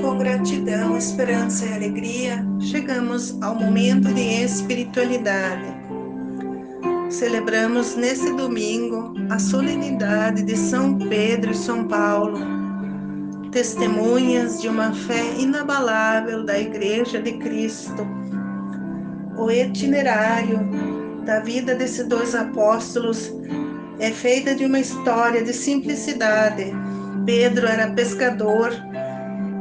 Com gratidão, esperança e alegria, chegamos ao momento de espiritualidade. Celebramos nesse domingo a solenidade de São Pedro e São Paulo, testemunhas de uma fé inabalável da Igreja de Cristo. O itinerário da vida desses dois apóstolos é feita de uma história de simplicidade. Pedro era pescador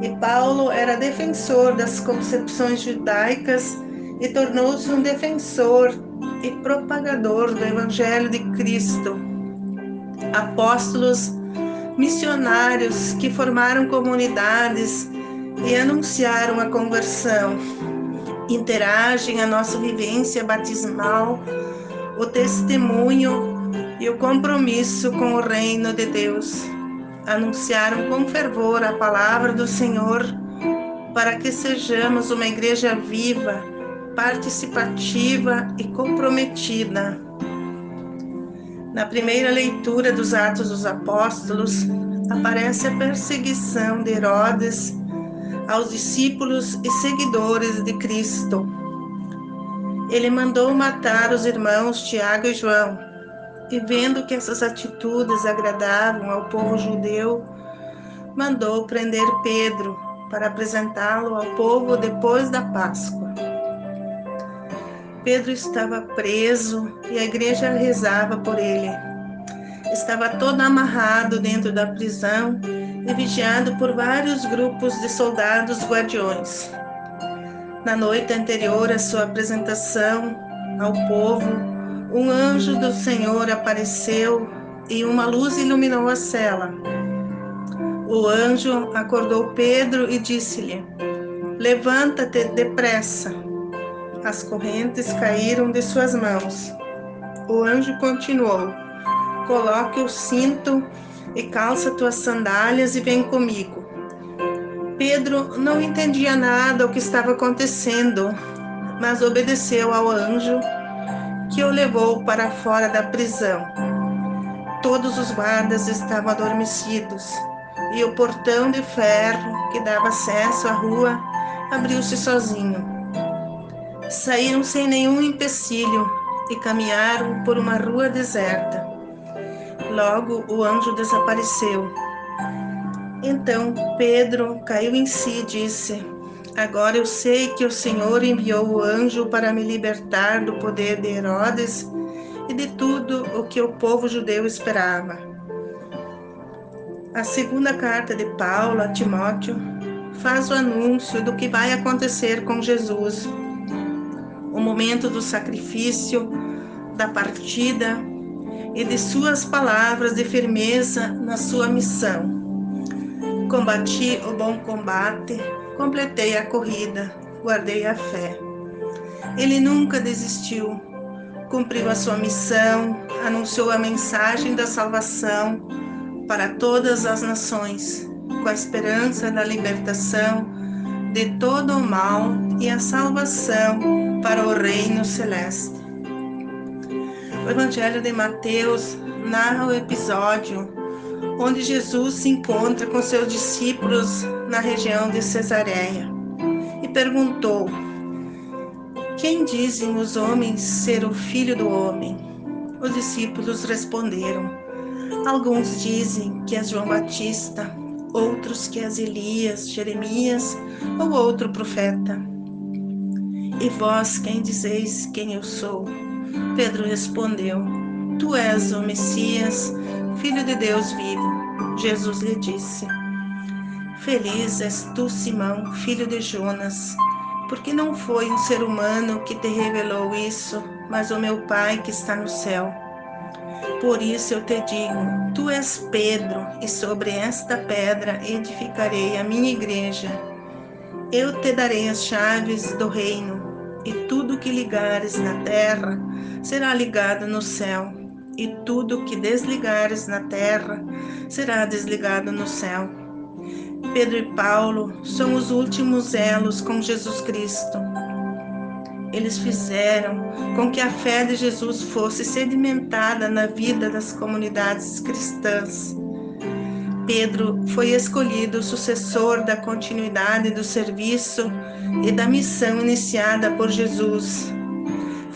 e Paulo era defensor das concepções judaicas e tornou-se um defensor e propagador do Evangelho de Cristo. Apóstolos missionários que formaram comunidades e anunciaram a conversão. Interagem a nossa vivência batismal, o testemunho e o compromisso com o reino de Deus. Anunciaram com fervor a palavra do Senhor para que sejamos uma igreja viva participativa e comprometida. Na primeira leitura dos Atos dos Apóstolos, aparece a perseguição de Herodes aos discípulos e seguidores de Cristo. Ele mandou matar os irmãos Tiago e João, e vendo que essas atitudes agradavam ao povo judeu, mandou prender Pedro para apresentá-lo ao povo depois da Páscoa. Pedro estava preso e a igreja rezava por ele. Estava todo amarrado dentro da prisão e vigiado por vários grupos de soldados guardiões. Na noite anterior à sua apresentação ao povo, um anjo do Senhor apareceu e uma luz iluminou a cela. O anjo acordou Pedro e disse-lhe: Levanta-te depressa as correntes caíram de suas mãos. O anjo continuou: Coloque o cinto e calça tuas sandálias e vem comigo. Pedro não entendia nada o que estava acontecendo, mas obedeceu ao anjo que o levou para fora da prisão. Todos os guardas estavam adormecidos e o portão de ferro que dava acesso à rua abriu-se sozinho. Saíram sem nenhum empecilho e caminharam por uma rua deserta. Logo o anjo desapareceu. Então Pedro caiu em si e disse: Agora eu sei que o Senhor enviou o anjo para me libertar do poder de Herodes e de tudo o que o povo judeu esperava. A segunda carta de Paulo a Timóteo faz o anúncio do que vai acontecer com Jesus o momento do sacrifício, da partida e de suas palavras de firmeza na sua missão. Combati o bom combate, completei a corrida, guardei a fé. Ele nunca desistiu, cumpriu a sua missão, anunciou a mensagem da salvação para todas as nações, com a esperança da libertação de todo o mal e a salvação para o reino celeste. O Evangelho de Mateus narra o episódio onde Jesus se encontra com seus discípulos na região de Cesareia e perguntou: Quem dizem os homens ser o filho do homem? Os discípulos responderam: Alguns dizem que é João Batista, outros que é Elias, Jeremias ou outro profeta. E vós quem dizeis quem eu sou? Pedro respondeu: Tu és o Messias, filho de Deus vivo. Jesus lhe disse: Feliz és tu, Simão, filho de Jonas, porque não foi um ser humano que te revelou isso, mas o meu Pai que está no céu. Por isso eu te digo: Tu és Pedro, e sobre esta pedra edificarei a minha igreja. Eu te darei as chaves do reino e tudo que ligares na terra será ligado no céu, e tudo que desligares na terra será desligado no céu. Pedro e Paulo são os últimos elos com Jesus Cristo. eles fizeram com que a fé de Jesus fosse sedimentada na vida das comunidades cristãs. Pedro foi escolhido sucessor da continuidade do serviço e da missão iniciada por Jesus.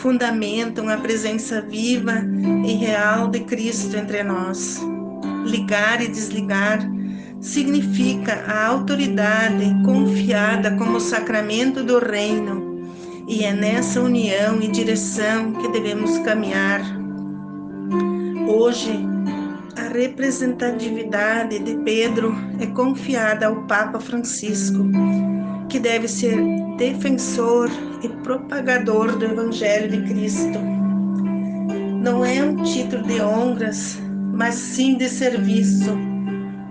Fundamentam a presença viva e real de Cristo entre nós. Ligar e desligar significa a autoridade confiada como sacramento do reino, e é nessa união e direção que devemos caminhar. Hoje, a representatividade de Pedro é confiada ao Papa Francisco, que deve ser defensor e propagador do Evangelho de Cristo. Não é um título de honras, mas sim de serviço.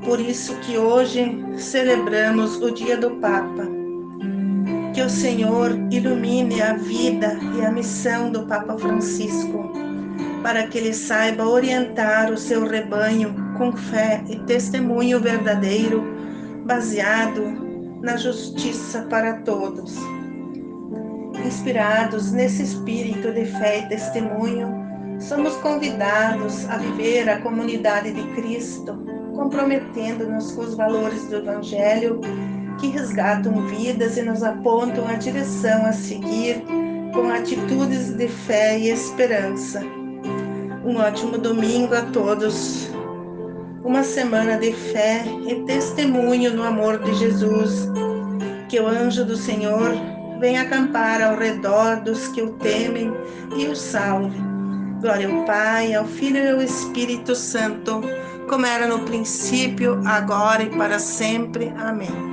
Por isso que hoje celebramos o Dia do Papa. Que o Senhor ilumine a vida e a missão do Papa Francisco para que ele saiba orientar o seu rebanho com fé e testemunho verdadeiro, baseado na justiça para todos. Inspirados nesse espírito de fé e testemunho, somos convidados a viver a comunidade de Cristo, comprometendo-nos com os valores do Evangelho que resgatam vidas e nos apontam a direção a seguir com atitudes de fé e esperança um ótimo domingo a todos. Uma semana de fé e testemunho no amor de Jesus. Que o anjo do Senhor venha acampar ao redor dos que o temem e o salve. Glória ao Pai, ao Filho e ao Espírito Santo, como era no princípio, agora e para sempre. Amém.